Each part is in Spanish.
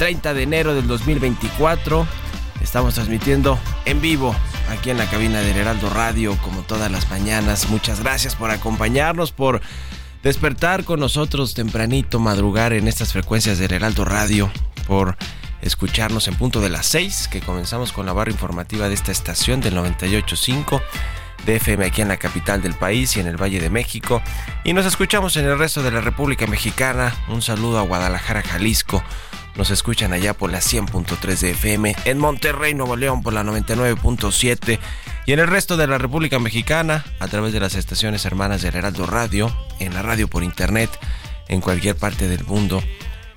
30 de enero del 2024. Estamos transmitiendo en vivo aquí en la cabina del Heraldo Radio como todas las mañanas. Muchas gracias por acompañarnos, por despertar con nosotros tempranito, madrugar en estas frecuencias del Heraldo Radio, por escucharnos en punto de las 6, que comenzamos con la barra informativa de esta estación del 98.5 de FM aquí en la capital del país y en el Valle de México. Y nos escuchamos en el resto de la República Mexicana. Un saludo a Guadalajara, Jalisco. Nos escuchan allá por la 100.3 de FM, en Monterrey, Nuevo León por la 99.7 y en el resto de la República Mexicana a través de las estaciones hermanas del Heraldo Radio, en la radio por internet, en cualquier parte del mundo.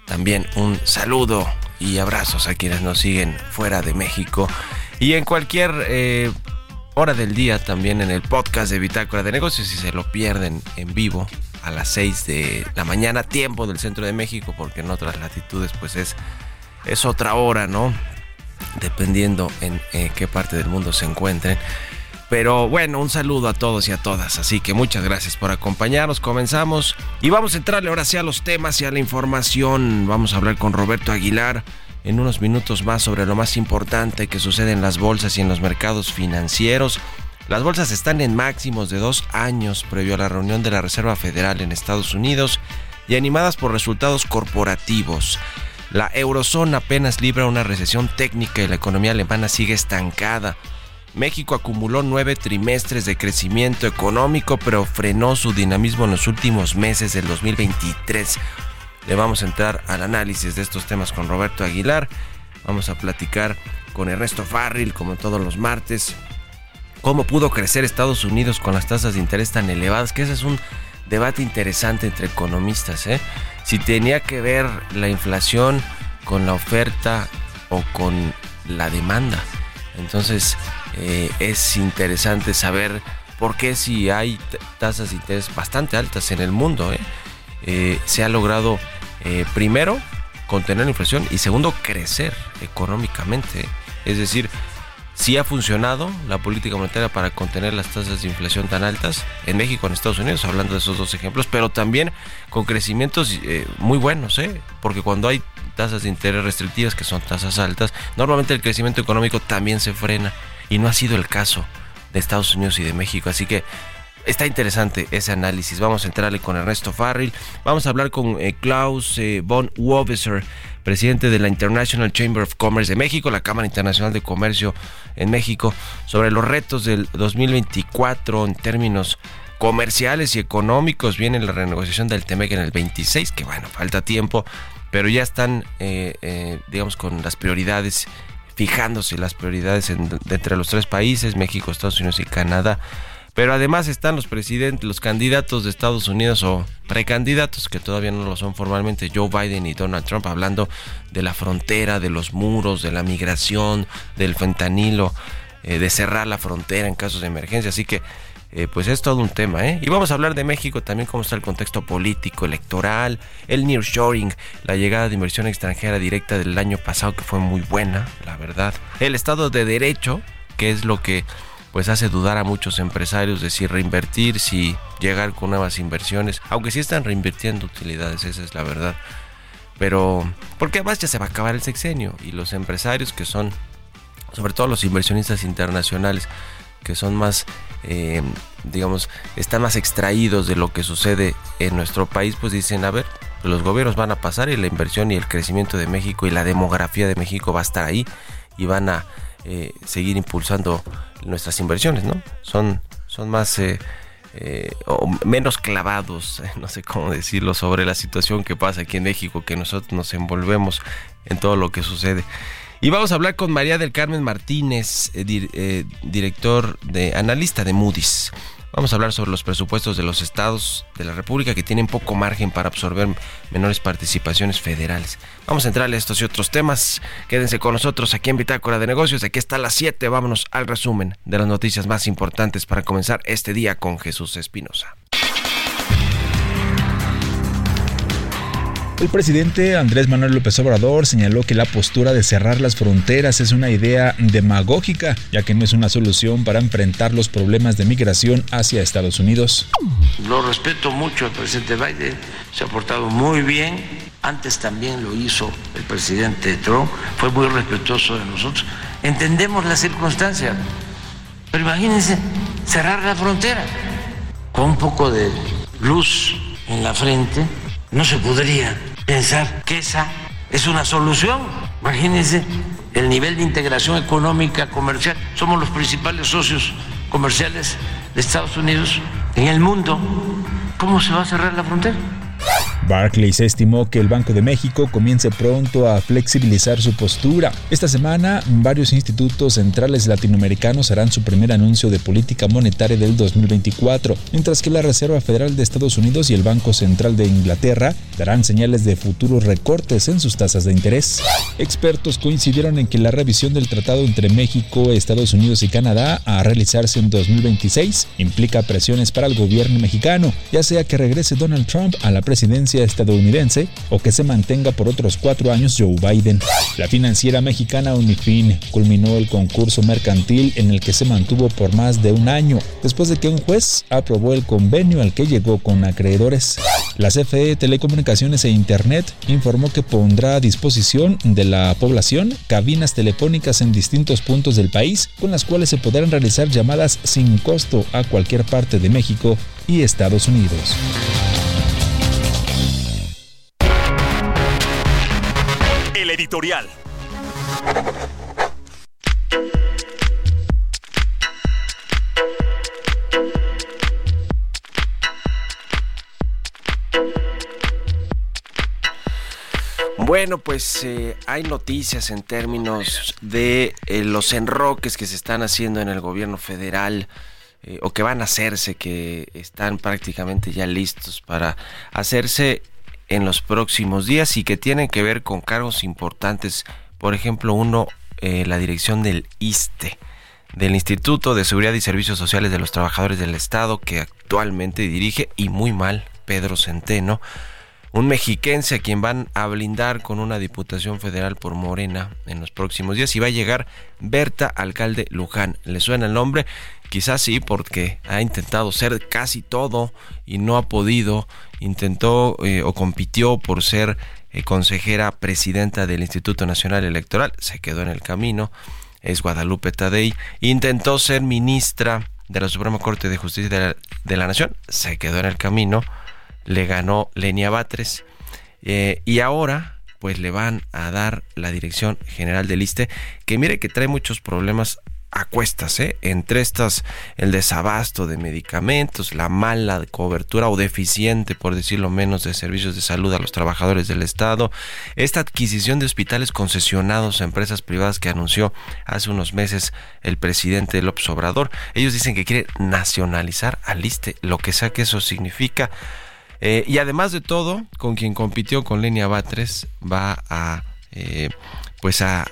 También un saludo y abrazos a quienes nos siguen fuera de México y en cualquier eh, hora del día también en el podcast de Bitácora de Negocios si se lo pierden en vivo a las 6 de la mañana, tiempo del centro de México, porque en otras latitudes pues es, es otra hora, ¿no? Dependiendo en eh, qué parte del mundo se encuentren. Pero bueno, un saludo a todos y a todas. Así que muchas gracias por acompañarnos. Comenzamos y vamos a entrarle ahora sí a los temas y a la información. Vamos a hablar con Roberto Aguilar en unos minutos más sobre lo más importante que sucede en las bolsas y en los mercados financieros. Las bolsas están en máximos de dos años previo a la reunión de la Reserva Federal en Estados Unidos y animadas por resultados corporativos. La eurozona apenas libra una recesión técnica y la economía alemana sigue estancada. México acumuló nueve trimestres de crecimiento económico, pero frenó su dinamismo en los últimos meses del 2023. Le vamos a entrar al análisis de estos temas con Roberto Aguilar. Vamos a platicar con Ernesto Farril, como todos los martes, cómo pudo crecer Estados Unidos con las tasas de interés tan elevadas, que ese es un debate interesante entre economistas. ¿eh? Si tenía que ver la inflación con la oferta o con la demanda. Entonces eh, es interesante saber por qué si hay tasas de interés bastante altas en el mundo, ¿eh? Se ha logrado primero contener la inflación y segundo crecer económicamente. Es decir, sí ha funcionado la política monetaria para contener las tasas de inflación tan altas en México, en Estados Unidos, hablando de esos dos ejemplos, pero también con crecimientos eh, muy buenos, ¿eh? porque cuando hay tasas de interés restrictivas, que son tasas altas, normalmente el crecimiento económico también se frena y no ha sido el caso de Estados Unidos y de México, así que Está interesante ese análisis. Vamos a entrarle con Ernesto Farril. Vamos a hablar con eh, Klaus eh, von Wobeser, presidente de la International Chamber of Commerce de México, la Cámara Internacional de Comercio en México, sobre los retos del 2024 en términos comerciales y económicos. Viene la renegociación del TEMEC en el 26, que bueno, falta tiempo, pero ya están, eh, digamos, con las prioridades, fijándose las prioridades entre los tres países, México, Estados Unidos y Canadá pero además están los presidentes, los candidatos de Estados Unidos o precandidatos que todavía no lo son formalmente, Joe Biden y Donald Trump, hablando de la frontera, de los muros, de la migración, del fentanilo, eh, de cerrar la frontera en casos de emergencia. Así que, eh, pues es todo un tema, ¿eh? Y vamos a hablar de México también, cómo está el contexto político, electoral, el nearshoring, la llegada de inversión extranjera directa del año pasado, que fue muy buena, la verdad. El Estado de Derecho, que es lo que pues hace dudar a muchos empresarios de si reinvertir, si llegar con nuevas inversiones, aunque sí están reinvirtiendo utilidades, esa es la verdad. Pero, porque además ya se va a acabar el sexenio y los empresarios que son, sobre todo los inversionistas internacionales, que son más, eh, digamos, están más extraídos de lo que sucede en nuestro país, pues dicen, a ver, los gobiernos van a pasar y la inversión y el crecimiento de México y la demografía de México va a estar ahí y van a eh, seguir impulsando nuestras inversiones, ¿no? Son, son más... Eh, o menos clavados, no sé cómo decirlo, sobre la situación que pasa aquí en México, que nosotros nos envolvemos en todo lo que sucede. Y vamos a hablar con María del Carmen Martínez, eh, eh, director de analista de Moody's. Vamos a hablar sobre los presupuestos de los estados de la República que tienen poco margen para absorber menores participaciones federales. Vamos a entrarle a estos y otros temas. Quédense con nosotros aquí en Bitácora de Negocios. Aquí está las 7. Vámonos al resumen de las noticias más importantes para comenzar este día con Jesús Espinosa. El presidente Andrés Manuel López Obrador señaló que la postura de cerrar las fronteras es una idea demagógica, ya que no es una solución para enfrentar los problemas de migración hacia Estados Unidos. Lo respeto mucho al presidente Biden, se ha portado muy bien. Antes también lo hizo el presidente Trump, fue muy respetuoso de nosotros. Entendemos la circunstancia, pero imagínense cerrar la frontera con un poco de luz en la frente no se podría pensar que esa es una solución. Imagínense el nivel de integración económica, comercial. Somos los principales socios comerciales de Estados Unidos en el mundo. ¿Cómo se va a cerrar la frontera? Barclays estimó que el Banco de México comience pronto a flexibilizar su postura. Esta semana, varios institutos centrales latinoamericanos harán su primer anuncio de política monetaria del 2024, mientras que la Reserva Federal de Estados Unidos y el Banco Central de Inglaterra darán señales de futuros recortes en sus tasas de interés. Expertos coincidieron en que la revisión del tratado entre México, Estados Unidos y Canadá a realizarse en 2026 implica presiones para el gobierno mexicano, ya sea que regrese Donald Trump a la presidencia estadounidense o que se mantenga por otros cuatro años Joe Biden. La financiera mexicana Unifin culminó el concurso mercantil en el que se mantuvo por más de un año, después de que un juez aprobó el convenio al que llegó con acreedores. La CFE Telecomunicaciones e Internet informó que pondrá a disposición de la población cabinas telefónicas en distintos puntos del país con las cuales se podrán realizar llamadas sin costo a cualquier parte de México y Estados Unidos. Editorial. Bueno, pues eh, hay noticias en términos de eh, los enroques que se están haciendo en el gobierno federal eh, o que van a hacerse, que están prácticamente ya listos para hacerse en los próximos días y que tienen que ver con cargos importantes. Por ejemplo, uno, eh, la dirección del ISTE, del Instituto de Seguridad y Servicios Sociales de los Trabajadores del Estado, que actualmente dirige, y muy mal, Pedro Centeno, un mexiquense a quien van a blindar con una diputación federal por Morena en los próximos días y va a llegar Berta Alcalde Luján. ¿Le suena el nombre? Quizás sí, porque ha intentado ser casi todo y no ha podido. Intentó eh, o compitió por ser eh, consejera presidenta del Instituto Nacional Electoral, se quedó en el camino. Es Guadalupe Tadei. Intentó ser ministra de la Suprema Corte de Justicia de la, de la Nación, se quedó en el camino le ganó Lenia Batres eh, y ahora pues le van a dar la dirección general del ISTE que mire que trae muchos problemas a cuestas, ¿eh? entre estas el desabasto de medicamentos, la mala cobertura o deficiente, por decirlo menos, de servicios de salud a los trabajadores del Estado, esta adquisición de hospitales concesionados a empresas privadas que anunció hace unos meses el presidente López Obrador. Ellos dicen que quiere nacionalizar al ISTE, lo que sea que eso significa. Eh, y además de todo, con quien compitió con Lenia Batres, va a eh, pues a,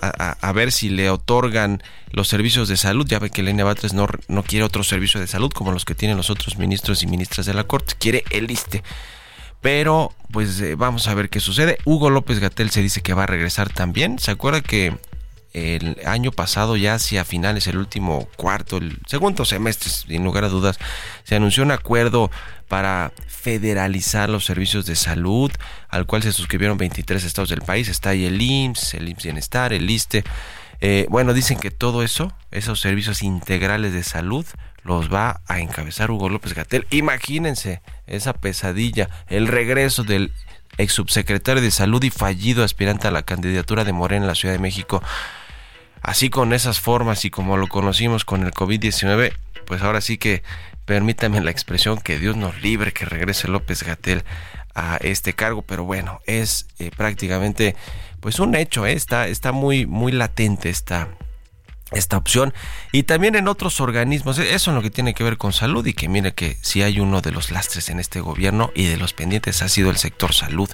ver si le otorgan los servicios de salud. Ya ve que Lenia Batres no, no quiere otro servicio de salud como los que tienen los otros ministros y ministras de la Corte, quiere el ISTE. Pero pues eh, vamos a ver qué sucede. Hugo López Gatel se dice que va a regresar también. ¿Se acuerda que el año pasado, ya hacia finales, el último cuarto, el segundo semestre, sin lugar a dudas, se anunció un acuerdo para federalizar los servicios de salud, al cual se suscribieron 23 estados del país. Está ahí el IMSS, el IMSS Bienestar, el ISTE. Eh, bueno, dicen que todo eso, esos servicios integrales de salud, los va a encabezar Hugo López Gatel. Imagínense esa pesadilla, el regreso del ex subsecretario de Salud y fallido aspirante a la candidatura de Morena en la Ciudad de México. Así con esas formas y como lo conocimos con el COVID-19, pues ahora sí que permítame la expresión que Dios nos libre que regrese López Gatel a este cargo, pero bueno, es eh, prácticamente pues un hecho, ¿eh? está, está muy, muy latente esta, esta opción y también en otros organismos, e-, eso en lo que tiene que ver con salud y que mire que si hay uno de los lastres en este gobierno y de los pendientes ha sido el sector salud.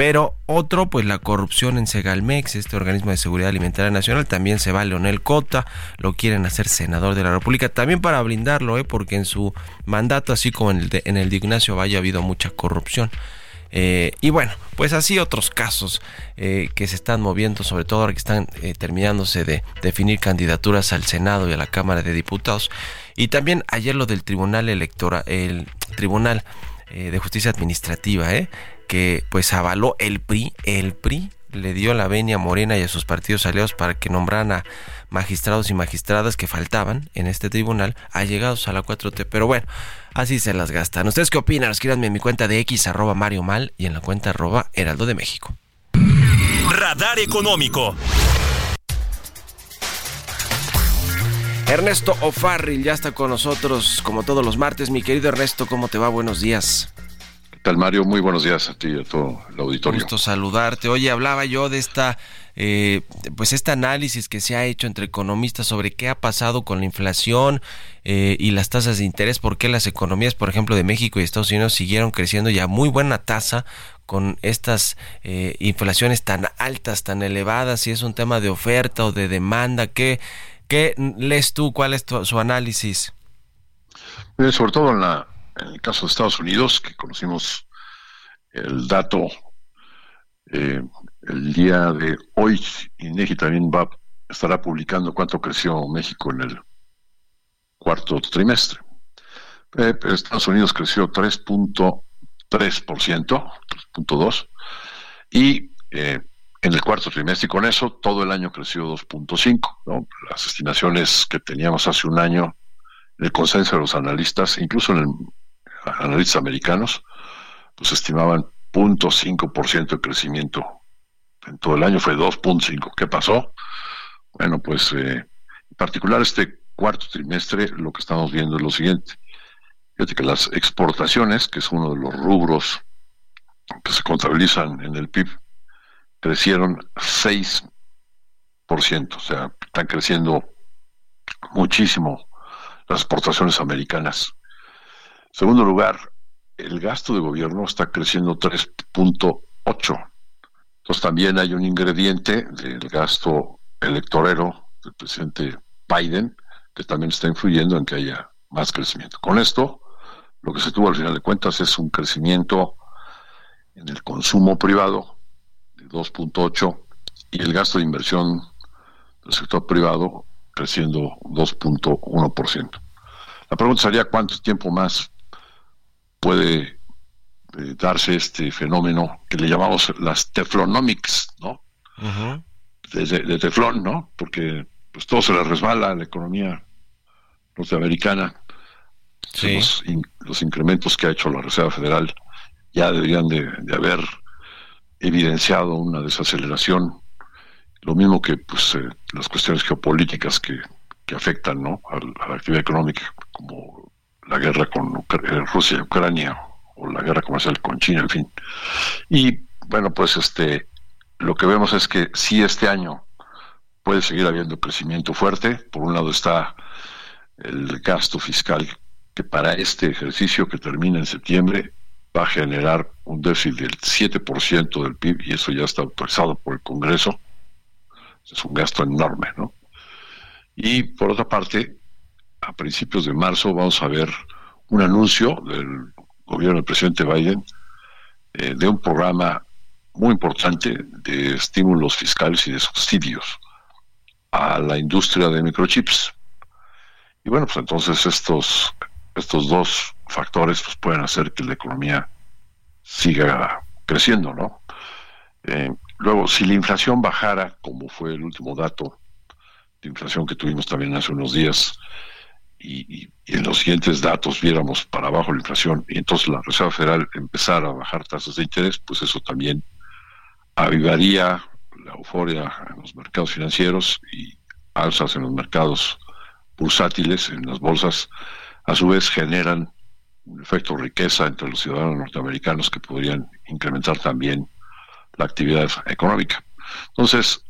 Pero otro, pues la corrupción en Segalmex, este organismo de seguridad alimentaria nacional, también se va Leonel Cota, lo quieren hacer senador de la República, también para blindarlo, ¿eh? porque en su mandato, así como en el de, en el Ignacio Valle, ha habido mucha corrupción. Eh, y bueno, pues así otros casos eh, que se están moviendo, sobre todo ahora que están eh, terminándose de definir candidaturas al Senado y a la Cámara de Diputados. Y también ayer lo del Tribunal Electoral, el Tribunal de Justicia Administrativa, que pues avaló el PRI, el PRI le dio la venia a Morena y a sus partidos aliados para que nombraran a magistrados y magistradas que faltaban en este tribunal allegados a la 4T. Pero bueno, así se las gastan. ¿Ustedes qué opinan? Escríbanme en mi cuenta de X arroba Mario Mal y en la cuenta arroba Heraldo de México. Radar Económico. Ernesto O'Farrill ya está con nosotros como todos los martes. Mi querido Ernesto, ¿cómo te va? Buenos días tal, Mario? Muy buenos días a ti y a todo el auditorio. Gusto saludarte. Oye, hablaba yo de esta, eh, pues este análisis que se ha hecho entre economistas sobre qué ha pasado con la inflación eh, y las tasas de interés, por qué las economías, por ejemplo, de México y Estados Unidos siguieron creciendo ya muy buena tasa con estas eh, inflaciones tan altas, tan elevadas, si es un tema de oferta o de demanda, ¿qué, qué lees tú? ¿Cuál es tu, su análisis? sobre todo en la en el caso de Estados Unidos, que conocimos el dato eh, el día de hoy, INEGI también va, estará publicando cuánto creció México en el cuarto trimestre. Eh, Estados Unidos creció 3.3%, 3.2%, y eh, en el cuarto trimestre, y con eso todo el año creció 2.5%. Las estimaciones que teníamos hace un año, el consenso de los analistas, incluso en el analistas americanos, pues estimaban 0.5% de crecimiento en todo el año, fue 2.5%. ¿Qué pasó? Bueno, pues eh, en particular este cuarto trimestre lo que estamos viendo es lo siguiente. Fíjate que las exportaciones, que es uno de los rubros que se contabilizan en el PIB, crecieron 6%, o sea, están creciendo muchísimo las exportaciones americanas. Segundo lugar, el gasto de gobierno está creciendo 3.8. Entonces también hay un ingrediente del gasto electorero del presidente Biden que también está influyendo en que haya más crecimiento. Con esto, lo que se tuvo al final de cuentas es un crecimiento en el consumo privado de 2.8 y el gasto de inversión del sector privado creciendo 2.1%. La pregunta sería cuánto tiempo más puede eh, darse este fenómeno que le llamamos las teflonomics, ¿no? de, teflón, ¿no? Porque pues todo se le resbala a la economía norteamericana. Los, incrementos que ha hecho la Reserva Federal ya deberían de, haber evidenciado una desaceleración. Lo mismo que pues eh, las cuestiones geopolíticas que, que afectan ¿no? a, la actividad económica, como la guerra con eh, Rusia y Ucrania o la guerra comercial con China, en fin. Y bueno, pues este lo que vemos es que si este año puede seguir habiendo crecimiento fuerte. Por un lado está el gasto fiscal que para este ejercicio que termina en septiembre va a generar un déficit del 7% del PIB y eso ya está autorizado por el Congreso. Es un gasto enorme, ¿no? Y por otra parte, a principios de marzo vamos a ver un anuncio del gobierno del presidente Biden eh, de un programa muy importante de estímulos fiscales y de subsidios a la industria de microchips. Y bueno, pues entonces estos, estos dos factores pues, pueden hacer que la economía siga creciendo, ¿no? Eh, luego, si la inflación bajara, como fue el último dato de inflación que tuvimos también hace unos días y, en los siguientes datos viéramos para abajo la inflación y entonces la Reserva Federal empezara a bajar tasas de interés, pues eso también avivaría la euforia en los mercados financieros y alzas en los mercados bursátiles, en las bolsas, a su vez generan un efecto riqueza entre los ciudadanos norteamericanos que podrían incrementar también la actividad económica. Entonces,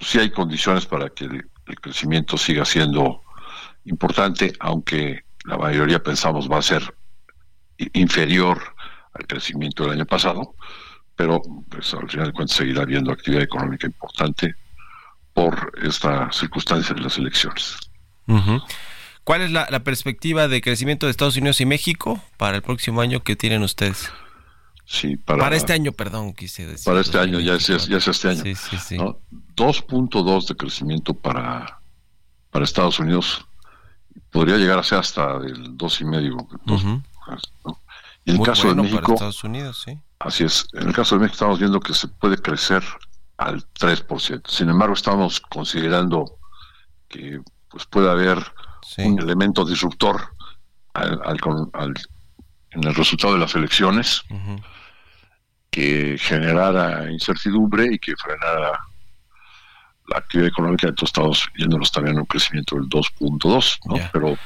sí hay condiciones para que el, crecimiento siga siendo importante, aunque la mayoría pensamos va a ser inferior al crecimiento del año pasado, pero pues, al final de cuentas seguirá habiendo actividad económica importante por esta circunstancia de las elecciones. ¿Cuál es la, perspectiva de crecimiento de Estados Unidos y México para el próximo año que tienen ustedes? Sí, para, este año, perdón, quise decir. Para este año, ya es, ya es este año. Sí, sí, sí. 2.2 de crecimiento para, para Estados Unidos. Podría llegar a ser hasta el 2,5. Y en el caso de México. Estados Unidos, sí. Así es. En el caso de México estamos viendo que se puede crecer al 3%. Sin embargo, estamos considerando que pues puede haber un elemento disruptor al, al, en el resultado de las elecciones que generara incertidumbre y que frenara la actividad económica, entonces estamos yéndonos también a un crecimiento del 2.2, ¿no? Pero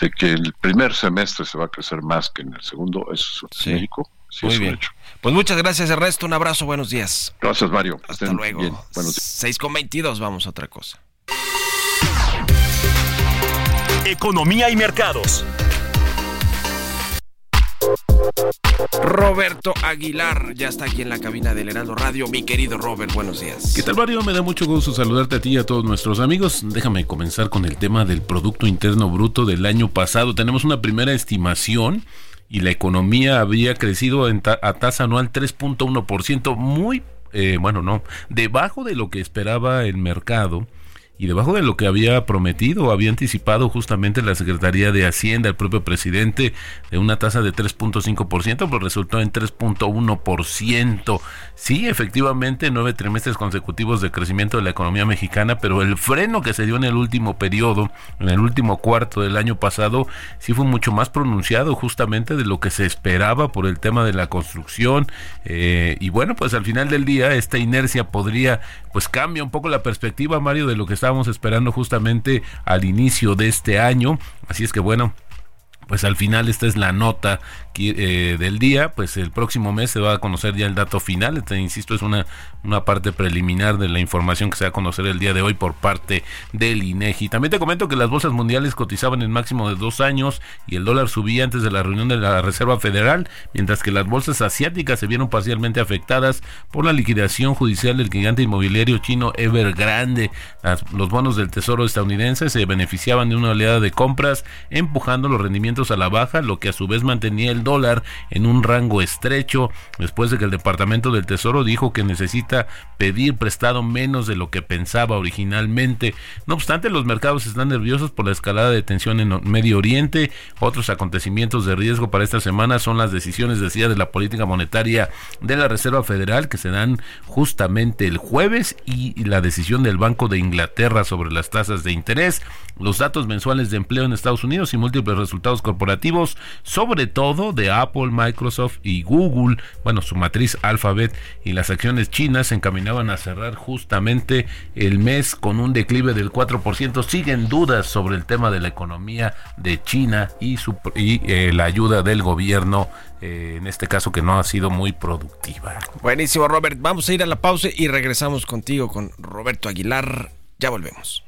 de que el primer semestre se va a crecer más que en el segundo, eso es México. Sí, Muy bien. Pues muchas gracias, Ernesto. Un abrazo, buenos días. Gracias, Mario. Hasta luego. Bien. 6 con 22, vamos a otra cosa. Economía y mercados. Roberto Aguilar ya está aquí en la cabina del Heraldo Radio. Mi querido Robert, buenos días. ¿Qué tal, Mario? Me da mucho gusto saludarte a ti y a todos nuestros amigos. Déjame comenzar con el tema del Producto Interno Bruto del año pasado. Tenemos una primera estimación y la economía había crecido a tasa anual 3.1%, muy, eh, bueno, no, debajo de lo que esperaba el mercado y debajo de lo que había prometido, había anticipado justamente la Secretaría de Hacienda, el propio presidente, de una tasa de 3.5%, pero resultó en 3.1%. Sí, efectivamente, nueve trimestres consecutivos de crecimiento de la economía mexicana, pero el freno que se dio en el último periodo, en el último cuarto del año pasado, sí fue mucho más pronunciado justamente de lo que se esperaba por el tema de la construcción. Eh, y bueno, pues al final del día, esta inercia podría, pues cambia un poco la perspectiva, Mario, de lo que está estábamos esperando justamente al inicio de este año. Así es que bueno, pues al final esta es la nota eh, del día, pues el próximo mes se va a conocer ya el dato final, este, insisto, es una, una parte preliminar de la información que se va a conocer el día de hoy por parte del INEGI. También te comento que las bolsas mundiales cotizaban en máximo de dos años y el dólar subía antes de la reunión de la Reserva Federal, mientras que las bolsas asiáticas se vieron parcialmente afectadas por la liquidación judicial del gigante inmobiliario chino Evergrande. los bonos del Tesoro estadounidense se beneficiaban de una oleada de compras, empujando los rendimientos a la baja, lo que a su vez mantenía el dólar en un rango estrecho después de que el Departamento del Tesoro dijo que necesita pedir prestado menos de lo que pensaba originalmente. No obstante, los mercados están nerviosos por la escalada de tensión en Medio Oriente. Otros acontecimientos de riesgo para esta semana son las decisiones, decía, de la política monetaria de la Reserva Federal que se dan justamente el jueves y la decisión del Banco de Inglaterra sobre las tasas de interés, los datos mensuales de empleo en Estados Unidos y múltiples resultados corporativos, sobre todo de Apple, Microsoft y Google, bueno, su matriz Alphabet y las acciones chinas se encaminaban a cerrar justamente el mes con un declive del 4%. Siguen dudas sobre el tema de la economía de China y, eh, la ayuda del gobierno, eh, en este caso que no ha sido muy productiva. Buenísimo, Robert. Vamos a ir a la pausa y regresamos contigo con Roberto Aguilar. Ya volvemos.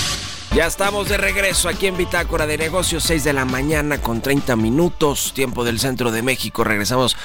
Ya estamos de regreso aquí en Bitácora de Negocios, 6 de la mañana con 30 minutos, tiempo del centro de México. Regresamos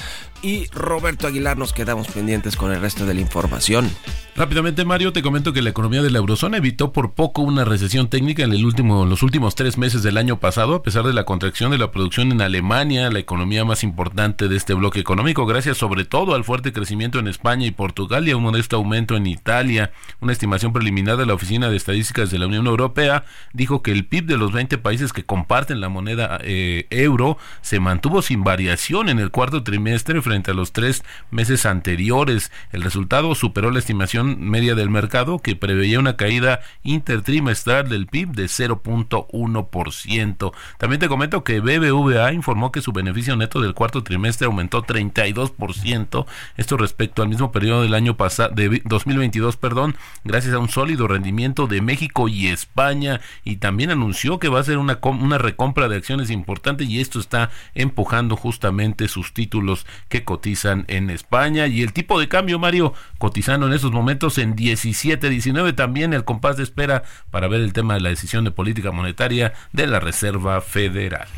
y Roberto Aguilar nos quedamos pendientes con el resto de la información. Rápidamente, Mario, te comento que la economía de la eurozona evitó por poco una recesión técnica en los últimos tres meses del año pasado, a pesar de la contracción de la producción en Alemania, la economía más importante de este bloque económico, gracias sobre todo al fuerte crecimiento en España y Portugal y a un modesto aumento en Italia. Una estimación preliminar de la Oficina de Estadísticas de la Unión Europea dijo que el PIB de los 20 países que comparten la moneda eh, euro se mantuvo sin variación en el cuarto trimestre frente a los tres meses anteriores. El resultado superó la estimación media del mercado que preveía una caída intertrimestral del PIB de 0.1%. También te comento que BBVA informó que su beneficio neto del cuarto trimestre aumentó 32%, esto respecto al mismo periodo del año pasado de 2022, perdón, gracias a un sólido rendimiento de México y España y también anunció que va a ser una una recompra de acciones importante y esto está empujando justamente sus títulos que cotizan en España y el tipo de cambio Mario cotizando en esos momentos en 17-19 también el compás de espera para ver el tema de la decisión de política monetaria de la Reserva Federal.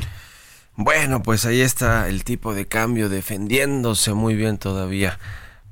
Bueno, pues ahí está el tipo de cambio defendiéndose muy bien todavía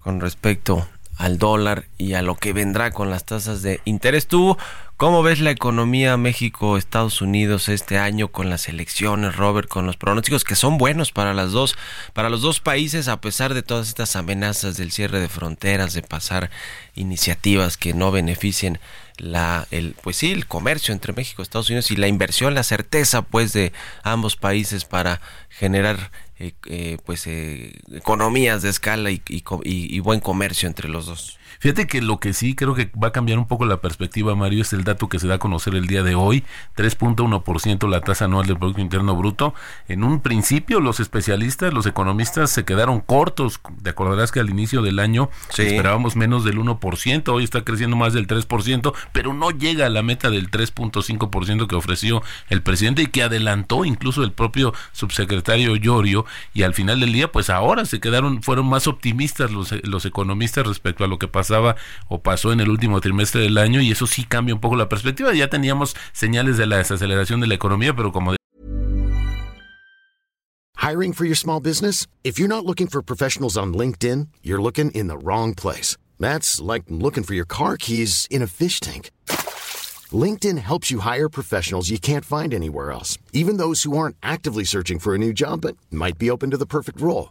con respecto al dólar y a lo que vendrá con las tasas de interés. Tú ¿Cómo ves la economía México-Estados Unidos este año con las elecciones, Robert, con los pronósticos que son buenos para las dos, para los dos países a pesar de todas estas amenazas del cierre de fronteras, de pasar iniciativas que no beneficien la el pues sí, el comercio entre México y Estados Unidos y la inversión, la certeza pues de ambos países para generar eh, eh, pues eh, economías de escala y, y buen comercio entre los dos. Fíjate que lo que sí creo que va a cambiar un poco la perspectiva, Mario, es el dato que se da a conocer el día de hoy, 3.1% la tasa anual del Producto Interno Bruto. En un principio los especialistas, los economistas se quedaron cortos. Te acordarás que al inicio del año esperábamos menos del 1%, hoy está creciendo más del 3%, pero no llega a la meta del 3.5% que ofreció el presidente y que adelantó incluso el propio subsecretario Llorio y al final del día pues ahora se quedaron fueron más optimistas los, los economistas respecto a lo que pasó pasaba o pasó en el último trimestre del año y eso sí cambia un poco la perspectiva. Ya teníamos señales de la desaceleración de la economía, pero como Hiring for your small business? If you're not looking for professionals on LinkedIn, you're looking in the wrong place. That's like looking for your car keys in a fish tank. LinkedIn helps you hire professionals you can't find anywhere else, even those who aren't actively searching for a new job but might be open to the perfect role.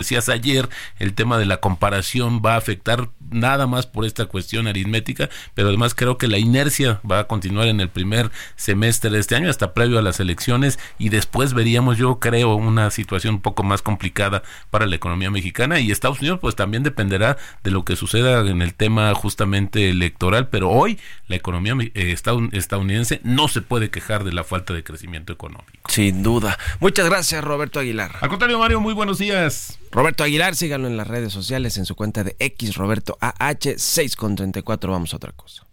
Decías ayer, el tema de la comparación va a afectar nada más por esta cuestión aritmética, pero además creo que la inercia va a continuar en el primer semestre de este año, hasta previo a las elecciones, y después veríamos, yo creo, una situación un poco más complicada para la economía mexicana y Estados Unidos, pues también dependerá de lo que suceda en el tema justamente electoral, pero hoy la economía eh, estadounidense no se puede quejar de la falta de crecimiento económico. Sin duda. Muchas gracias, Roberto Aguilar. Al contrario, Mario, muy buenos días. Roberto Aguilar, síganlo en las redes sociales, en su cuenta de X Roberto AH 6 con 34. Vamos a otra cosa.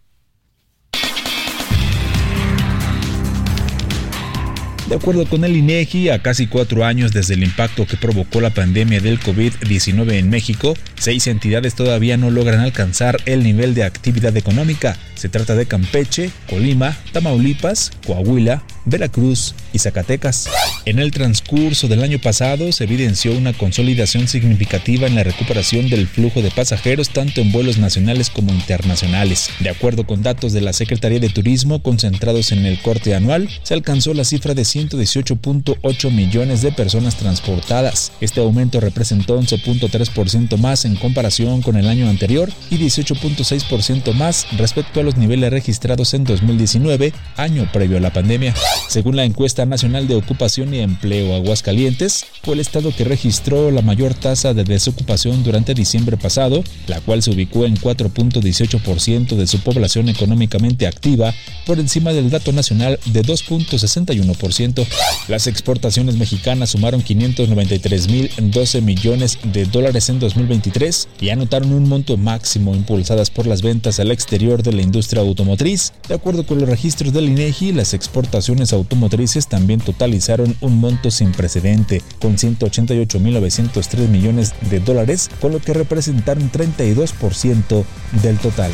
De acuerdo con el INEGI, a casi cuatro años desde el impacto que provocó la pandemia del COVID-19 en México, seis entidades todavía no logran alcanzar el nivel de actividad económica. Se trata de Campeche, Colima, Tamaulipas, Coahuila, Veracruz y Zacatecas. En el transcurso del año pasado se evidenció una consolidación significativa en la recuperación del flujo de pasajeros tanto en vuelos nacionales como internacionales. De acuerdo con datos de la Secretaría de Turismo concentrados en el corte anual, se alcanzó la cifra de 118.8 millones de personas transportadas. Este aumento representó 11.3% más en comparación con el año anterior y 18.6% más respecto a los niveles registrados en 2019, año previo a la pandemia. Según la encuesta nacional de ocupación y empleo Aguascalientes, fue el estado que registró la mayor tasa de desocupación durante diciembre pasado, la cual se ubicó en 4.18% de su población económicamente activa, por encima del dato nacional de 2.61%. Las exportaciones mexicanas sumaron 593.012 millones de dólares en 2023 y anotaron un monto máximo impulsadas por las ventas al exterior de la industria automotriz. De acuerdo con los registros del INEGI, las exportaciones automotrices también totalizaron un monto sin precedente, con 188.903 millones de dólares, con lo que representaron 32% del total.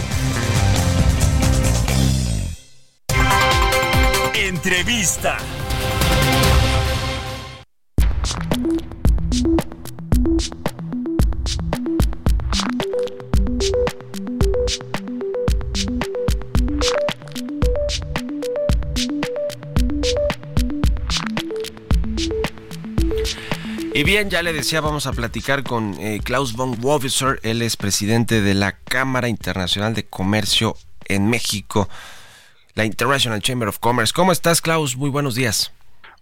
Entrevista. Y bien, ya le decía, vamos a platicar con eh, Klaus von Woviser, él es presidente de la Cámara Internacional de Comercio en México, la International Chamber of Commerce. ¿Cómo estás, Klaus? Muy buenos días.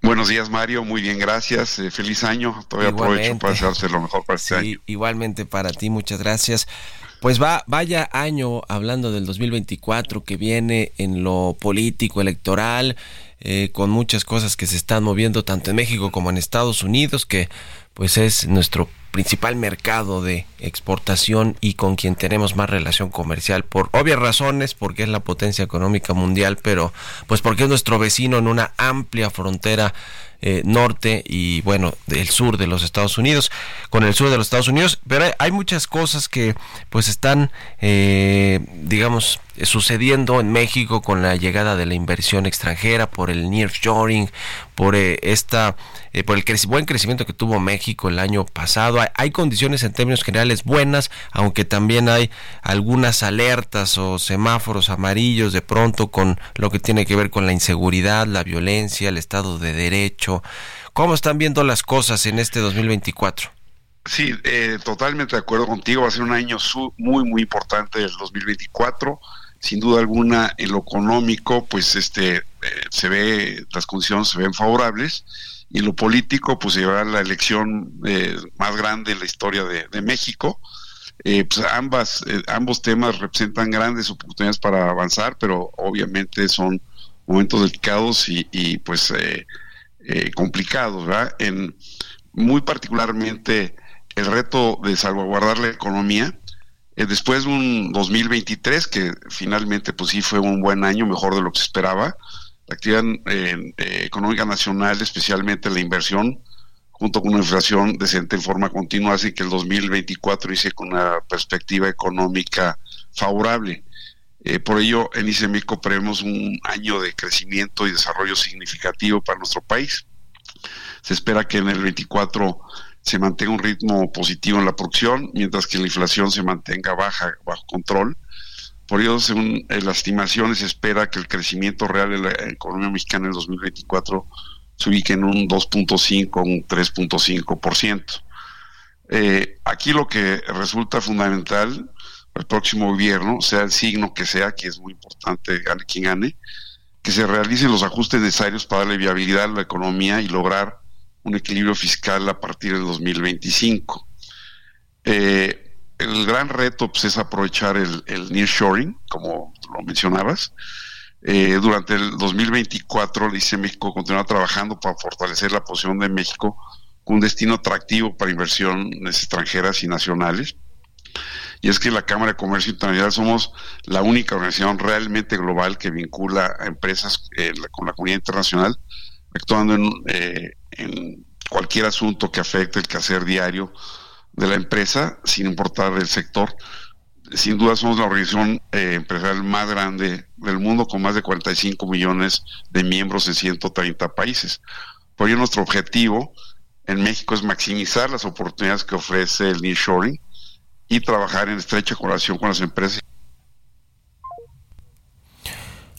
Buenos días, Mario. Muy bien, gracias. Eh, feliz año. Todavía aprovecho para desearte lo mejor para este año. Igualmente para ti, muchas gracias. Pues va, vaya año hablando del 2024 que viene en lo político, electoral. Eh, con muchas cosas que se están moviendo tanto en México como en Estados Unidos, que pues es nuestro principal mercado de exportación y con quien tenemos más relación comercial por obvias razones, porque es la potencia económica mundial, pero pues porque es nuestro vecino en una amplia frontera eh, norte y bueno del sur de los Estados Unidos con el sur de los Estados Unidos. Pero hay, muchas cosas que pues están eh, digamos sucediendo en México con la llegada de la inversión extranjera por el nearshoring por eh, esta eh, por el buen crecimiento que tuvo México el año pasado. Hay, condiciones en términos generales buenas, aunque también hay algunas alertas o semáforos amarillos de pronto con lo que tiene que ver con la inseguridad, la violencia, el Estado de Derecho. ¿Cómo están viendo las cosas en este 2024? Sí, eh, totalmente de acuerdo contigo. Va a ser un año muy, muy importante el 2024. Sin duda alguna, en lo económico, pues este eh, se ve, las condiciones se ven favorables y lo político pues llevará la elección eh, más grande en la historia de, México. Eh, pues ambas, eh, ambos temas representan grandes oportunidades para avanzar, pero obviamente son momentos delicados y, y pues complicados, ¿verdad? En, muy particularmente el reto de salvaguardar la economía, después de un 2023 que finalmente pues sí fue un buen año, mejor de lo que se esperaba, la actividad eh, económica nacional, especialmente la inversión, junto con una inflación decente en forma continua, hace que el 2024 hice con una perspectiva económica favorable. Eh, por ello, en ICEMICO prevemos un año de crecimiento y desarrollo significativo para nuestro país. Se espera que en el 24 se mantenga un ritmo positivo en la producción, mientras que la inflación se mantenga baja, bajo control por ello, según eh, las estimaciones, se espera que el crecimiento real de la economía mexicana en el 2024 se ubique en un 2.5, un 3.5%. Eh, aquí lo que resulta fundamental el próximo gobierno, sea el signo que sea, que es muy importante, gane quien gane, que se realicen los ajustes necesarios para darle viabilidad a la economía y lograr un equilibrio fiscal a partir del 2025. Eh, el gran reto pues, es aprovechar el, el nearshoring, como lo mencionabas. Eh, durante el 2024, dice México continuará trabajando para fortalecer la posición de México como un destino atractivo para inversiones extranjeras y nacionales. Y es que la Cámara de Comercio Internacional somos la única organización realmente global que vincula a empresas eh, con la comunidad internacional, actuando en, eh, en cualquier asunto que afecte el quehacer diario de la empresa, sin importar el sector. Sin duda somos la organización eh, empresarial más grande del mundo, con más de 45 millones de miembros en 130 países. Por ello, nuestro objetivo en México es maximizar las oportunidades que ofrece el nearshoring y trabajar en estrecha colaboración con las empresas.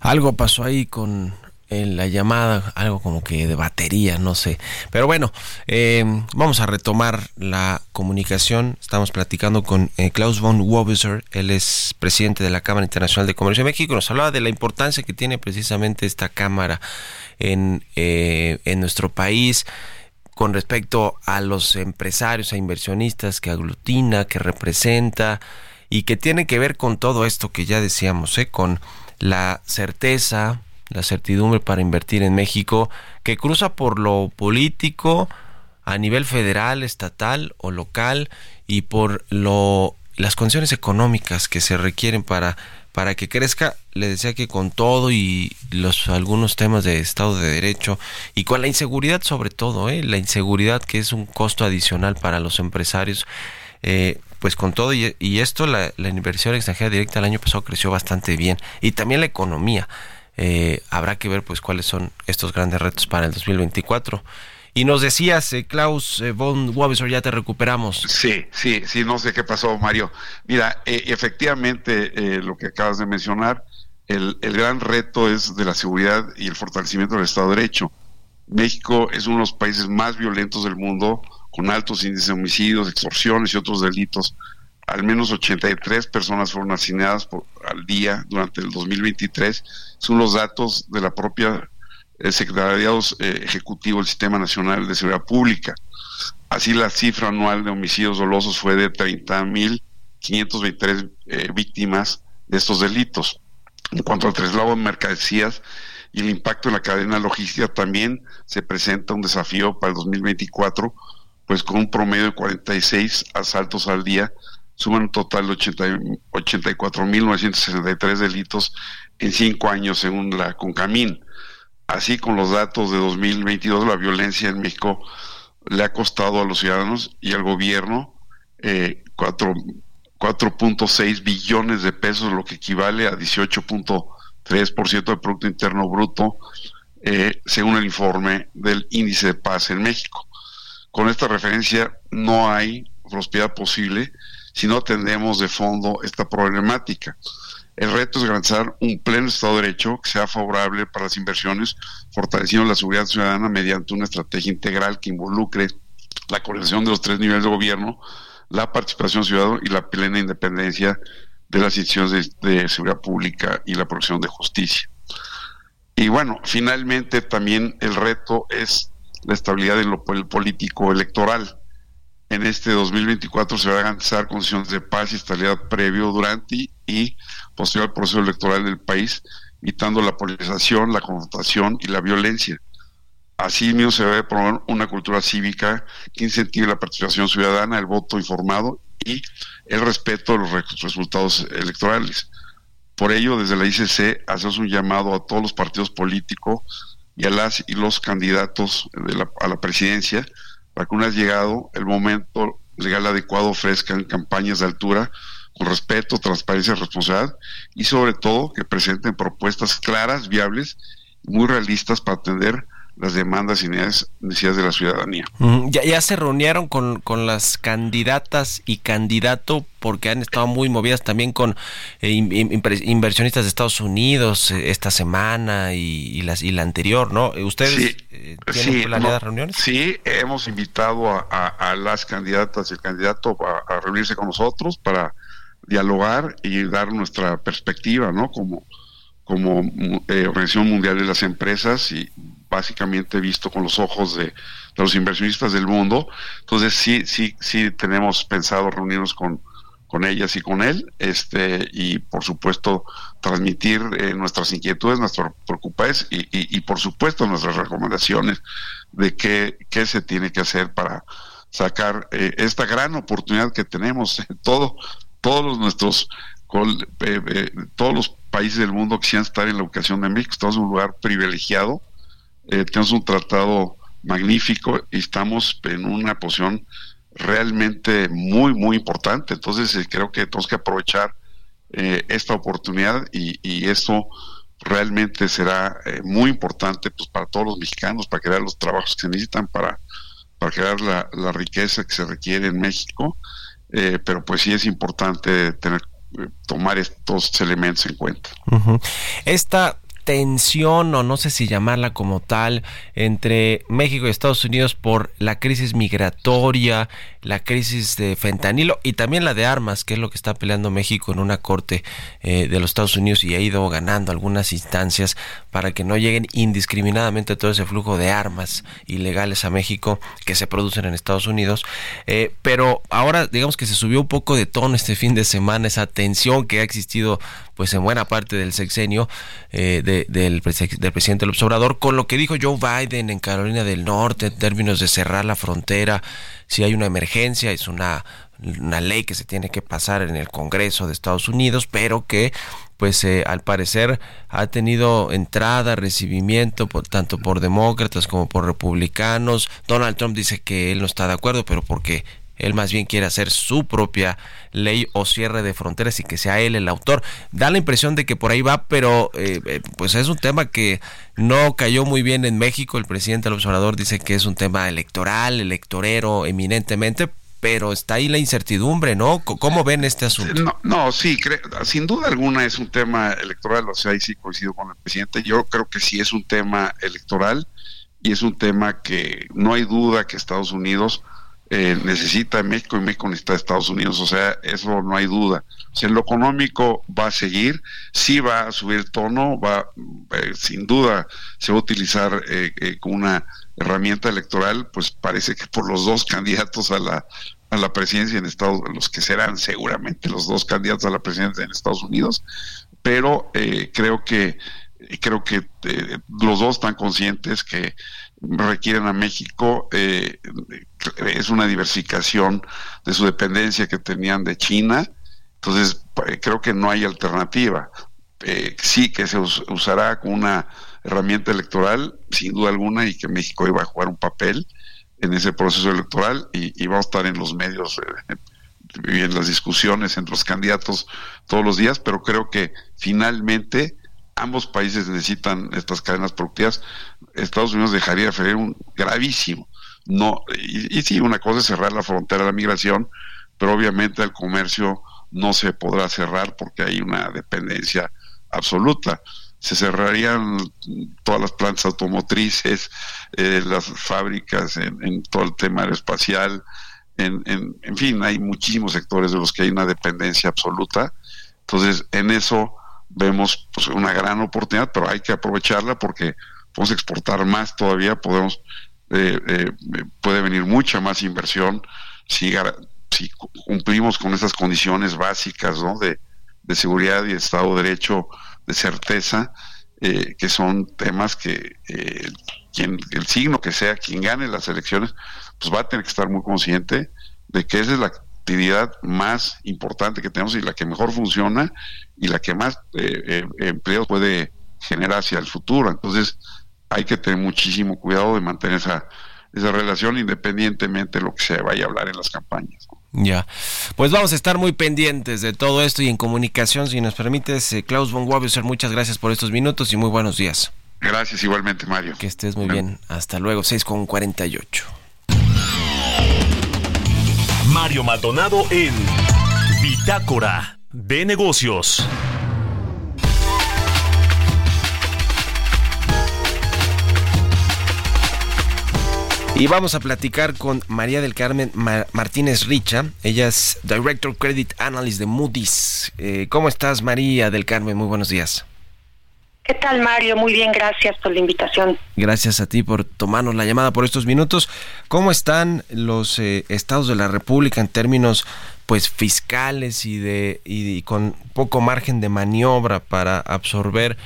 Algo pasó ahí con en la llamada, algo como que de batería, no sé. Pero bueno, eh, vamos a retomar la comunicación. Estamos platicando con eh, Klaus von Wobiser, él es presidente de la Cámara Internacional de Comercio de México. Nos hablaba de la importancia que tiene precisamente esta Cámara en, eh, en nuestro país con respecto a los empresarios, a inversionistas que aglutina, que representa y que tiene que ver con todo esto que ya decíamos, con la certeza, la certidumbre para invertir en México, que cruza por lo político a nivel federal, estatal o local y por lo las condiciones económicas que se requieren para para que crezca. Le decía que con todo y los algunos temas de Estado de Derecho y con la inseguridad sobre todo, ¿eh? la inseguridad que es un costo adicional para los empresarios. Eh, pues con todo y, esto, la, inversión extranjera directa el año pasado creció bastante bien y también la economía. Eh, habrá que ver pues cuáles son estos grandes retos para el 2024. Y nos decías, eh, Klaus eh, von Wabesor, ya te recuperamos. Sí, sí, sí, no sé qué pasó, Mario. Mira, eh, efectivamente, lo que acabas de mencionar, el, el, gran reto es de la seguridad y el fortalecimiento del Estado de Derecho. México es uno de los países más violentos del mundo, con altos índices de homicidios, extorsiones y otros delitos. Al menos 83 personas fueron asesinadas por, al día durante el 2023. Son los datos de la propia el Secretariado eh, Ejecutivo del Sistema Nacional de Seguridad Pública. Así la cifra anual de homicidios dolosos fue de 30.523 eh, víctimas de estos delitos. En cuanto al traslado de mercancías y el impacto en la cadena logística, también se presenta un desafío para el 2024, pues con un promedio de 46 asaltos al día, suman un total de 84.963 delitos en cinco años según la CONCAMIN así con los datos de 2022, la violencia en México le ha costado a los ciudadanos y al gobierno eh, 4.6 billones de pesos, lo que equivale a 18.3% del Producto Interno Bruto, eh, según el informe del Índice de Paz en México. Con esta referencia no hay prosperidad posible si no atendemos de fondo esta problemática. El reto es garantizar un pleno Estado de Derecho que sea favorable para las inversiones, fortaleciendo la seguridad ciudadana mediante una estrategia integral que involucre la coordinación de los tres niveles de gobierno, la participación ciudadana y la plena independencia de las instituciones de, seguridad pública y la producción de justicia. Y bueno, finalmente también el reto es la estabilidad en lo político electoral en este 2024 se va a garantizar condiciones de paz y estabilidad previo, durante y posterior al proceso electoral del país, evitando la polarización, la confrontación y la violencia. Asimismo, se debe promover una cultura cívica que incentive la participación ciudadana, el voto informado y el respeto de los resultados electorales. Por ello, desde la ICC hacemos un llamado a todos los partidos políticos y a las y los candidatos a la presidencia para que una llegado el momento legal adecuado ofrezcan campañas de altura con respeto, transparencia responsabilidad y sobre todo que presenten propuestas claras, viables y muy realistas para atender las demandas y necesidades de la ciudadanía. ya, ya se reunieron con, con, las candidatas y candidato porque han estado muy movidas también con eh, inversionistas de Estados Unidos eh, esta semana y, las, y la anterior, ¿no? ¿Ustedes eh, tienen planeadas reuniones? Sí, hemos invitado a, las candidatas y el candidato a, a, reunirse con nosotros para dialogar y dar nuestra perspectiva, ¿no? Como, como Organización Mundial de las Empresas y básicamente visto con los ojos de, los inversionistas del mundo. Entonces sí, sí, sí tenemos pensado reunirnos con, con ellas y con él, este, y por supuesto transmitir eh, nuestras inquietudes, nuestras preocupaciones y, y, por supuesto nuestras recomendaciones de qué, qué se tiene que hacer para sacar eh, esta gran oportunidad que tenemos. Todo, todos nuestros eh, todos los países del mundo quisieran estar en la educación de México, estamos en un lugar privilegiado eh, tenemos un tratado magnífico y estamos en una posición realmente muy, muy importante. Entonces eh, creo que tenemos que aprovechar eh, esta oportunidad y, y esto realmente será muy importante pues, para todos los mexicanos, para crear los trabajos que se necesitan, para, para crear la, la riqueza que se requiere en México. pero pues sí es importante tener tomar estos elementos en cuenta. Esta tensión, o no sé si llamarla como tal, entre México y Estados Unidos por la crisis migratoria, la crisis de fentanilo y también la de armas, que es lo que está peleando México en una corte eh, de los Estados Unidos y ha ido ganando algunas instancias para que no lleguen indiscriminadamente todo ese flujo de armas ilegales a México que se producen en Estados Unidos. Eh, pero ahora digamos que se subió un poco de tono este fin de semana esa tensión que ha existido pues en buena parte del sexenio eh, del, del presidente López Obrador con lo que dijo Joe Biden en Carolina del Norte en términos de cerrar la frontera si hay una emergencia, es una, una ley que se tiene que pasar en el Congreso de Estados Unidos, pero que pues eh, al parecer ha tenido entrada, recibimiento por, tanto por demócratas como por republicanos. Donald Trump dice que él no está de acuerdo, pero porque él más bien quiere hacer su propia ley o cierre de fronteras y que sea él el autor. Da la impresión de que por ahí va, pero eh, eh, pues es un tema que no cayó muy bien en México. El presidente del observador dice que es un tema electoral, electorero eminentemente, pero está ahí la incertidumbre, ¿no? ¿Cómo ven este asunto? No, no sí, sin duda alguna es un tema electoral, o sea, ahí sí coincido con el presidente. Yo creo que sí es un tema electoral y es un tema que no hay duda que Estados Unidos eh, necesita México y México necesita Estados Unidos, o sea, eso no hay duda. O sea, lo económico va a seguir, sí va a subir tono, va, eh, sin duda se va a utilizar eh, eh, una herramienta electoral, pues parece que por los dos candidatos a la a la presidencia en Estados los que serán seguramente los dos candidatos a la presidencia en Estados Unidos, pero creo que creo que los dos están conscientes que requieren a México eh, es una diversificación de su dependencia que tenían de China. Entonces, creo que no hay alternativa. Eh, sí que se usará como una herramienta electoral, sin duda alguna, y que México iba a jugar un papel en ese proceso electoral y, va a estar en los medios eh, y en las discusiones entre los candidatos todos los días, pero creo que finalmente ambos países necesitan estas cadenas productivas. Estados Unidos dejaría de ferir un gravísimo. No, y, sí, una cosa es cerrar la frontera de la migración, pero obviamente el comercio no se podrá cerrar porque hay una dependencia absoluta. Se cerrarían todas las plantas automotrices, eh, las fábricas en, todo el tema aeroespacial, en, en, en fin, hay muchísimos sectores de los que hay una dependencia absoluta. Entonces, en eso vemos pues, una gran oportunidad, pero hay que aprovecharla porque podemos exportar más todavía, podemos eh, eh, puede venir mucha más inversión si, si cumplimos con esas condiciones básicas ¿no? de, seguridad y Estado de Derecho, de certeza, eh, que son temas que quien el signo que sea, quien gane las elecciones, pues va a tener que estar muy consciente de que esa es la actividad más importante que tenemos y la que mejor funciona y la que más eh, empleos puede generar hacia el futuro. Entonces, hay que tener muchísimo cuidado de mantener esa, esa relación independientemente de lo que se vaya a hablar en las campañas. Ya, pues vamos a estar muy pendientes de todo esto y en comunicación, si nos permites, eh, Klaus von Wabiser, muchas gracias por estos minutos y muy buenos días. Gracias igualmente, Mario. Que estés muy bien. Hasta luego, 6 con 48. Mario Maldonado en Bitácora de Negocios. Y vamos a platicar con María del Carmen Martínez Richa. Ella es Director Credit Analyst de Moody's. Eh, ¿Cómo estás, María del Carmen? Muy buenos días. ¿Qué tal, Mario? Muy bien, gracias por la invitación. Gracias a ti por tomarnos la llamada por estos minutos. ¿Cómo están los eh, estados de la República en términos pues fiscales y de y con poco margen de maniobra para absorber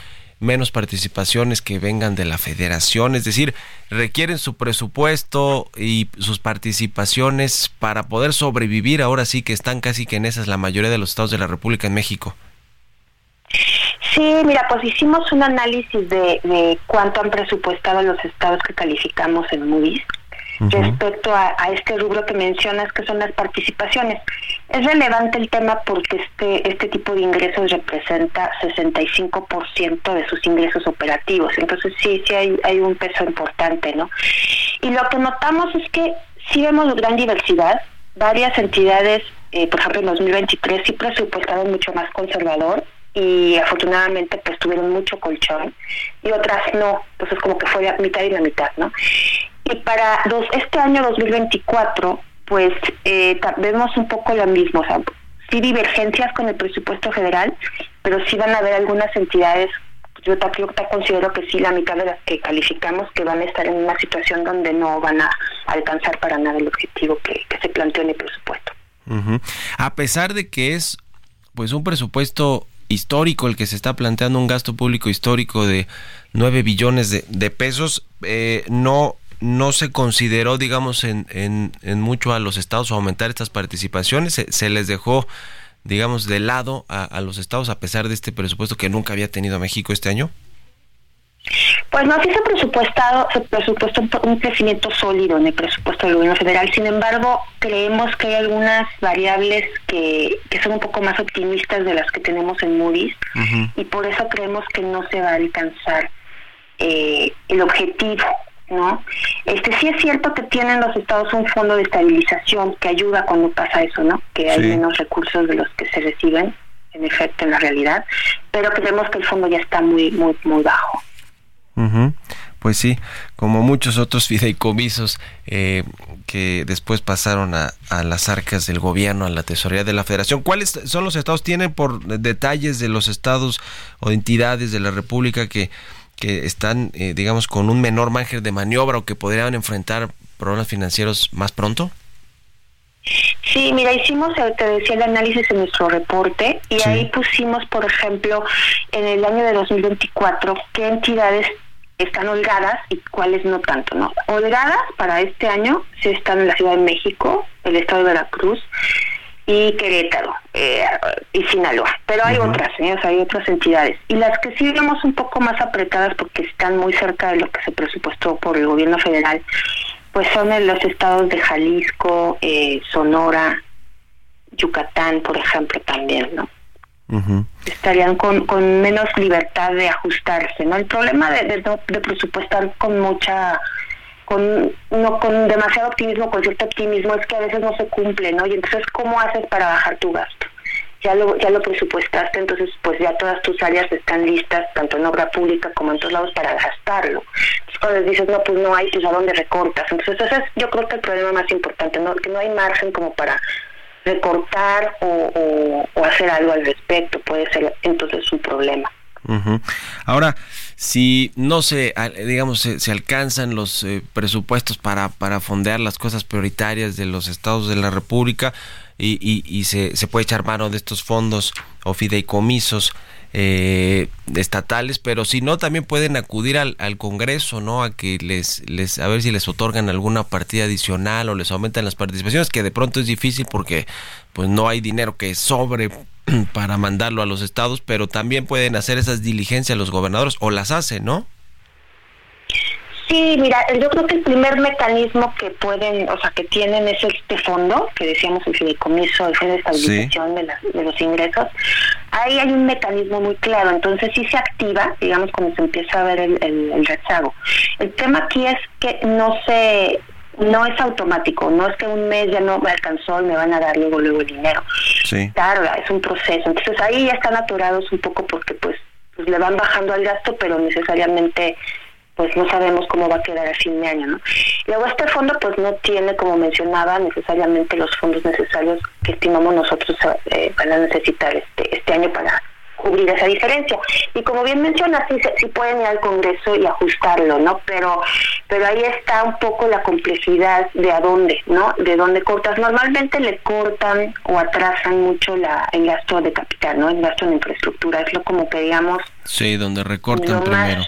menos participaciones que vengan de la federación, es decir, requieren su presupuesto y sus participaciones para poder sobrevivir, ahora sí que están casi que en esas la mayoría de los estados de la República en México. Sí, mira, pues hicimos un análisis de, cuánto han presupuestado los estados que calificamos en Moody's respecto a, este rubro que mencionas, que son las participaciones. Es relevante el tema porque este, este tipo de ingresos representa 65% de sus ingresos operativos. Entonces sí, sí hay, hay un peso importante, ¿no? Y lo que notamos es que sí vemos gran diversidad. Varias entidades, eh, por ejemplo, en 2023 sí presupuestaron mucho más conservador y afortunadamente pues tuvieron mucho colchón y otras no, entonces como que fue la mitad y la mitad, ¿no? Y para dos, este año 2024, pues eh, vemos un poco lo mismo, o sea, sí divergencias con el presupuesto federal, pero sí van a haber algunas entidades, yo también considero que sí, la mitad de las que calificamos que van a estar en una situación donde no van a alcanzar para nada el objetivo que, se planteó en el presupuesto. A pesar de que es pues un presupuesto histórico el que se está planteando un gasto público histórico de 9 billones de, de pesos, eh, no no se consideró, digamos, en, en, mucho a los estados aumentar estas participaciones, se, les dejó digamos, de lado a, los estados a pesar de este presupuesto que nunca había tenido México este año? Pues no, sí se presupuestado, se presupuestó un crecimiento sólido en el presupuesto del gobierno federal. Sin embargo, creemos que hay algunas variables que, que son un poco más optimistas de las que tenemos en Moody's y por eso creemos que no se va a alcanzar eh, el objetivo ¿no? Este sí es cierto que tienen los estados un fondo de estabilización que ayuda cuando pasa eso, ¿no? Que hay menos recursos de los que se reciben, en efecto, en la realidad, pero creemos que el fondo ya está muy, muy, muy bajo. Pues sí, como muchos otros fideicomisos eh, que después pasaron a, a, las arcas del gobierno, a la tesorería de la federación. ¿Cuáles son los estados? ¿Tienen por detalles de los estados o entidades de la República que que están, eh, digamos, con un menor margen de maniobra o que podrían enfrentar problemas financieros más pronto? Sí, mira, hicimos, eh, te decía, el análisis en nuestro reporte y ahí pusimos, por ejemplo, en el año de 2024, qué entidades están holgadas y cuáles no tanto, ¿no? Holgadas para este año sí están en la Ciudad de México, el estado de Veracruz, y Querétaro eh, y Sinaloa. Pero hay otras, ¿eh? hay otras entidades. Y las que sí vemos un poco más apretadas porque están muy cerca de lo que se presupuestó por el gobierno federal, pues son en los estados de Jalisco, eh, Sonora, Yucatán, por ejemplo, también, ¿no? Estarían con, con menos libertad de ajustarse, ¿no? El problema de, de, de presupuestar con mucha con no con demasiado optimismo, con cierto optimismo, es que a veces no se cumple, ¿no? Y entonces, ¿cómo haces para bajar tu gasto? Ya lo, ya lo presupuestaste, entonces pues ya todas tus áreas están listas, tanto en obra pública como en todos lados, para gastarlo. Entonces cuando dices, no, pues no hay, pues a dónde recortas. Entonces ese es yo creo que el problema más importante, ¿no? que no hay margen como para recortar o, o hacer algo al respecto, puede ser entonces un problema. Ahora, si no se, digamos, se, alcanzan los eh, presupuestos para, para fondear las cosas prioritarias de los estados de la República y, y, se, se, puede echar mano de estos fondos o fideicomisos eh, estatales, pero si no, también pueden acudir al, al, Congreso, ¿no? A que les, les, a ver si les otorgan alguna partida adicional o les aumentan las participaciones, que de pronto es difícil porque pues no hay dinero que sobre para mandarlo a los estados, pero también pueden hacer esas diligencias los gobernadores o las hacen, ¿no? Sí, mira, yo creo que el primer mecanismo que pueden, o sea, que tienen es este fondo, que decíamos el fideicomiso, el fondo de estabilización de, de, los ingresos. Ahí hay un mecanismo muy claro, entonces sí se activa, digamos, cuando se empieza a ver el, el, el rezago. El tema aquí es que no se no es automático, no es que un mes ya no me alcanzó y me van a dar luego luego el dinero. Sí. Claro, es un proceso. Entonces ahí ya están aturados un poco porque pues, pues le van bajando al gasto, pero necesariamente pues no sabemos cómo va a quedar a fin de año, ¿no? Luego este fondo pues no tiene, como mencionaba, necesariamente los fondos necesarios que estimamos nosotros eh, van a necesitar este, este año para cubrir esa diferencia. Y como bien mencionas, sí, sí pueden ir al Congreso y ajustarlo, ¿no? Pero, pero ahí está un poco la complejidad de a dónde, ¿no? De dónde cortas. Normalmente le cortan o atrasan mucho la, el gasto de capital, ¿no? El gasto en infraestructura. Es lo como que digamos... Sí, donde recortan primero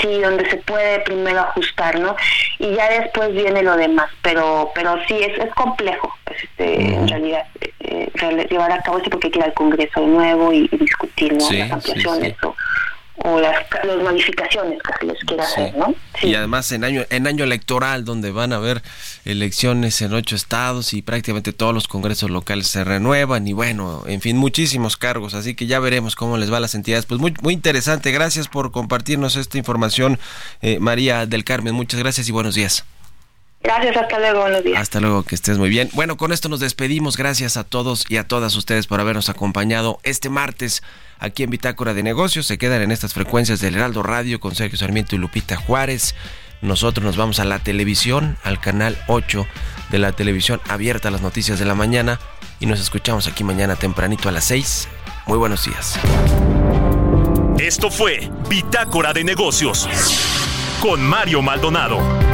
sí, donde se puede primero ajustar, ¿no? Y ya después viene lo demás, pero pero sí, es, es complejo, pues, este, en realidad, eh, llevar a cabo esto porque hay que ir al Congreso de nuevo y, discutir ¿no? las ampliaciones o o las, modificaciones que se les quiera hacer, ¿no? Y además en año en año electoral donde van a haber elecciones en ocho estados y prácticamente todos los congresos locales se renuevan y bueno, en fin, muchísimos cargos, así que ya veremos cómo les va a las entidades. Pues muy muy interesante, gracias por compartirnos esta información, eh, María del Carmen, muchas gracias y buenos días. Gracias, hasta luego, buenos días. Hasta luego, que estés muy bien. Bueno, con esto nos despedimos. Gracias a todos y a todas ustedes por habernos acompañado este martes aquí en Bitácora de Negocios. Se quedan en estas frecuencias del Heraldo Radio con Sergio Sarmiento y Lupita Juárez. Nosotros nos vamos a la televisión, al canal 8 de la televisión abierta a las noticias de la mañana y nos escuchamos aquí mañana tempranito a las 6. Muy buenos días. Esto fue Bitácora de Negocios con Mario Maldonado.